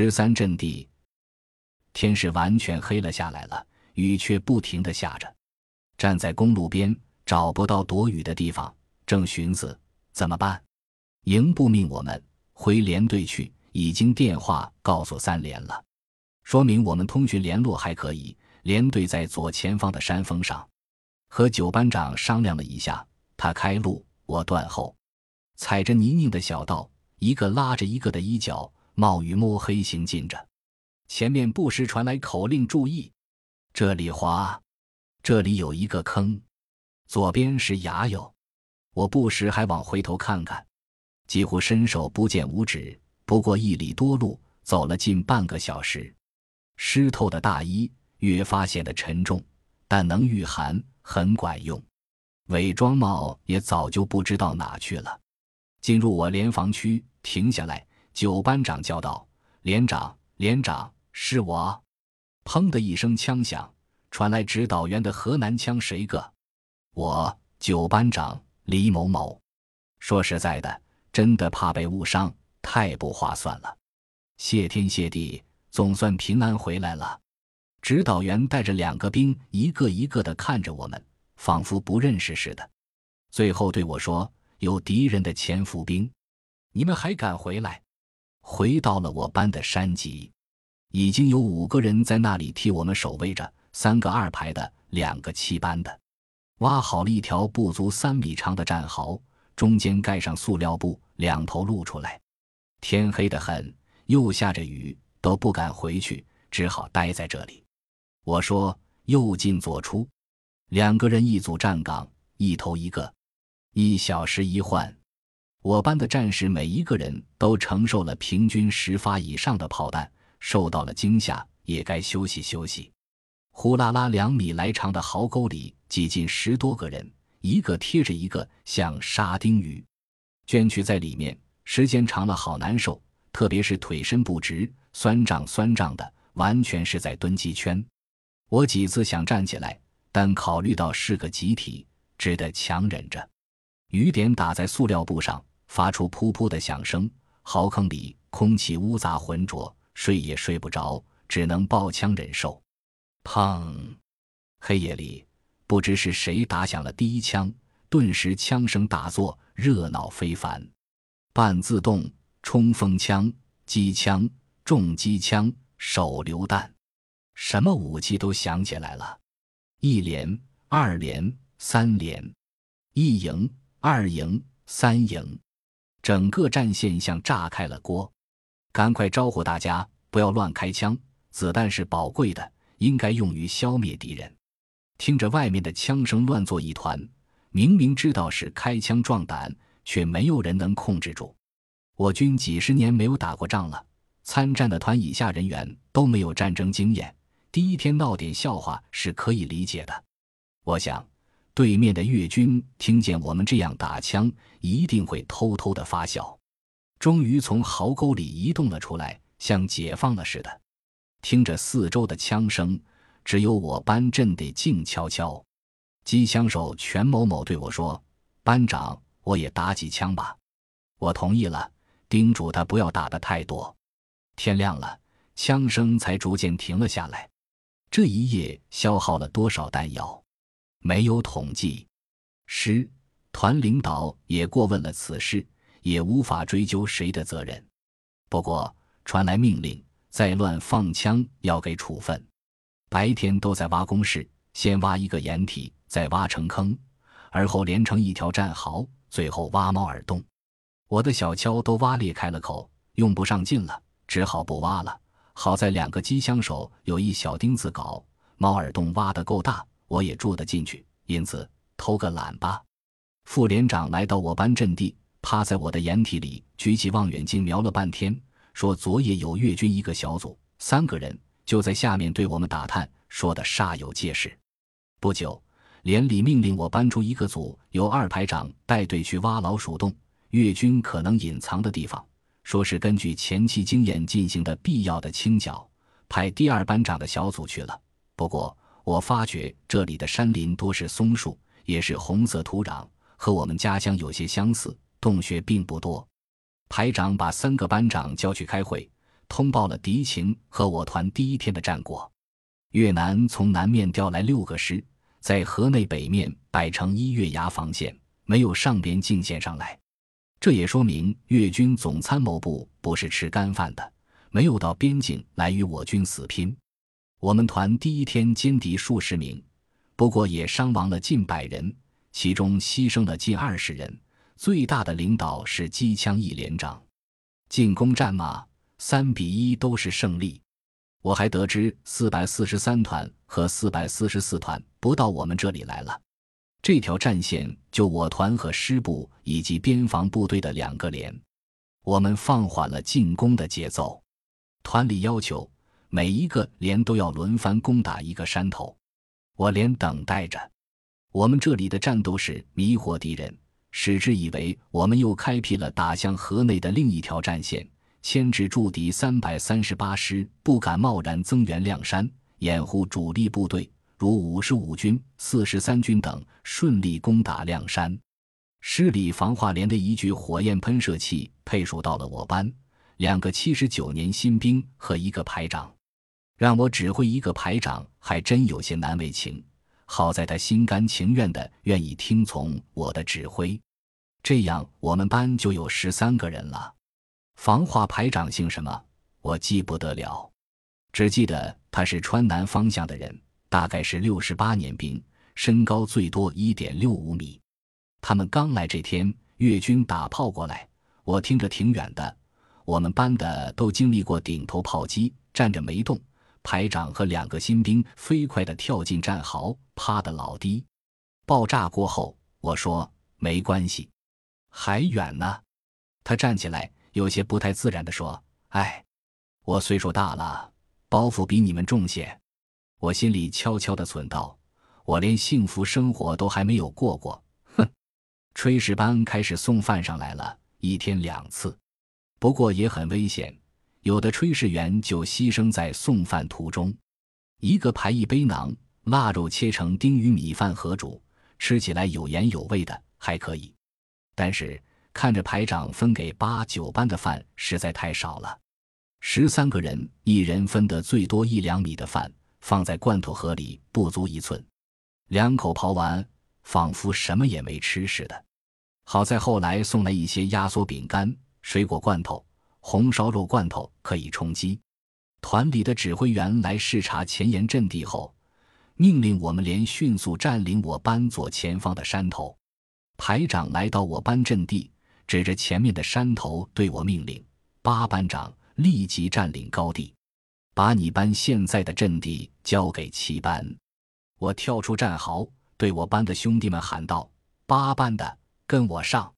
十三阵地，天是完全黑了下来了，雨却不停的下着。站在公路边，找不到躲雨的地方，正寻思怎么办。营部命我们回连队去，已经电话告诉三连了，说明我们通讯联络还可以。连队在左前方的山峰上，和九班长商量了一下，他开路，我断后，踩着泥泞的小道，一个拉着一个的衣角，冒雨摸黑行进着。前面不时传来口令：“注意，这里滑，这里有一个坑，左边是崖哟。”我不时还往回头看看，几乎伸手不见五指。不过一里多路，走了近半个小时，湿透的大衣。越发显得沉重，但能御寒，很管用。伪装帽也早就不知道哪去了。进入我连防区，停下来。九班长叫道：“连长，连长，是我！”砰的一声枪响，传来指导员的河南腔：“谁个？”我九班长李某某。说实在的，真的怕被误伤，太不划算了。谢天谢地，总算平安回来了。指导员带着两个兵，一个一个的看着我们，仿佛不认识似的。最后对我说：“有敌人的潜伏兵，你们还敢回来？”回到了我班的山脊，已经有五个人在那里替我们守卫着，三个二排的，两个七班的，挖好了一条不足三米长的战壕，中间盖上塑料布，两头露出来。天黑得很，又下着雨，都不敢回去，只好待在这里。我说：“右进左出，两个人一组站岗，一头一个，一小时一换。我班的战士每一个人都承受了平均十发以上的炮弹，受到了惊吓，也该休息休息。呼啦啦，两米来长的壕沟里挤进十多个人，一个贴着一个，像沙丁鱼，圈去在里面，时间长了好难受，特别是腿伸不直，酸胀酸胀的，完全是在蹲鸡圈。”我几次想站起来，但考虑到是个集体，只得强忍着。雨点打在塑料布上，发出噗噗的响声。壕坑里空气污杂浑浊，睡也睡不着，只能抱枪忍受。砰！黑夜里，不知是谁打响了第一枪，顿时枪声大作，热闹非凡。半自动冲锋枪、机枪、重机枪、手榴弹。什么武器都响起来了，一连、二连、三连，一营、二营、三营，整个战线像炸开了锅。赶快招呼大家不要乱开枪，子弹是宝贵的，应该用于消灭敌人。听着外面的枪声乱作一团，明明知道是开枪壮胆，却没有人能控制住。我军几十年没有打过仗了，参战的团以下人员都没有战争经验。第一天闹点笑话是可以理解的，我想，对面的越军听见我们这样打枪，一定会偷偷的发笑。终于从壕沟里移动了出来，像解放了似的。听着四周的枪声，只有我班阵地静悄悄。机枪手全某某对我说：“班长，我也打几枪吧。”我同意了，叮嘱他不要打的太多。天亮了，枪声才逐渐停了下来。这一夜消耗了多少弹药，没有统计。师团领导也过问了此事，也无法追究谁的责任。不过传来命令，再乱放枪要给处分。白天都在挖工事，先挖一个掩体，再挖成坑，而后连成一条战壕，最后挖猫耳洞。我的小锹都挖裂开了口，用不上劲了，只好不挖了。好在两个机枪手有一小钉子镐，猫耳洞挖得够大，我也住得进去，因此偷个懒吧。副连长来到我班阵地，趴在我的掩体里，举起望远镜瞄了半天，说：“昨夜有越军一个小组，三个人就在下面对我们打探，说的煞有介事。”不久，连里命令我搬出一个组，由二排长带队去挖老鼠洞，越军可能隐藏的地方。说是根据前期经验进行的必要的清剿，派第二班长的小组去了。不过我发觉这里的山林多是松树，也是红色土壤，和我们家乡有些相似，洞穴并不多。排长把三个班长叫去开会，通报了敌情和我团第一天的战果。越南从南面调来六个师，在河内北面摆成一月牙防线，没有上边境线上来。这也说明越军总参谋部不是吃干饭的，没有到边境来与我军死拼。我们团第一天歼敌数十名，不过也伤亡了近百人，其中牺牲了近二十人。最大的领导是机枪一连长。进攻战马三比一都是胜利。我还得知四百四十三团和四百四十四团不到我们这里来了。这条战线就我团和师部以及边防部队的两个连，我们放缓了进攻的节奏。团里要求每一个连都要轮番攻打一个山头，我连等待着。我们这里的战斗是迷惑敌人，使之以为我们又开辟了打向河内的另一条战线，牵制驻敌三百三十八师不敢贸然增援亮山，掩护主力部队。如五十五军、四十三军等顺利攻打亮山，师里防化连的一具火焰喷射器配属到了我班，两个七十九年新兵和一个排长，让我指挥一个排长还真有些难为情。好在他心甘情愿的愿意听从我的指挥，这样我们班就有十三个人了。防化排长姓什么？我记不得了，只记得他是川南方向的人。大概是六十八年兵，身高最多一点六五米。他们刚来这天，越军打炮过来，我听着挺远的。我们班的都经历过顶头炮击，站着没动。排长和两个新兵飞快地跳进战壕，趴得老低。爆炸过后，我说没关系，还远呢。他站起来，有些不太自然地说：“哎，我岁数大了，包袱比你们重些。”我心里悄悄地忖道：“我连幸福生活都还没有过过。”哼，炊事班开始送饭上来了，一天两次，不过也很危险，有的炊事员就牺牲在送饭途中。一个排一杯馕，腊肉切成丁与米饭合煮，吃起来有盐有味的，还可以。但是看着排长分给八九班的饭实在太少了，十三个人一人分得最多一两米的饭。放在罐头盒里不足一寸，两口刨完，仿佛什么也没吃似的。好在后来送来一些压缩饼干、水果罐头、红烧肉罐头可以充饥。团里的指挥员来视察前沿阵地后，命令我们连迅速占领我班左前方的山头。排长来到我班阵地，指着前面的山头对我命令：“八班长立即占领高地。”把你班现在的阵地交给七班，我跳出战壕，对我班的兄弟们喊道：“八班的，跟我上！”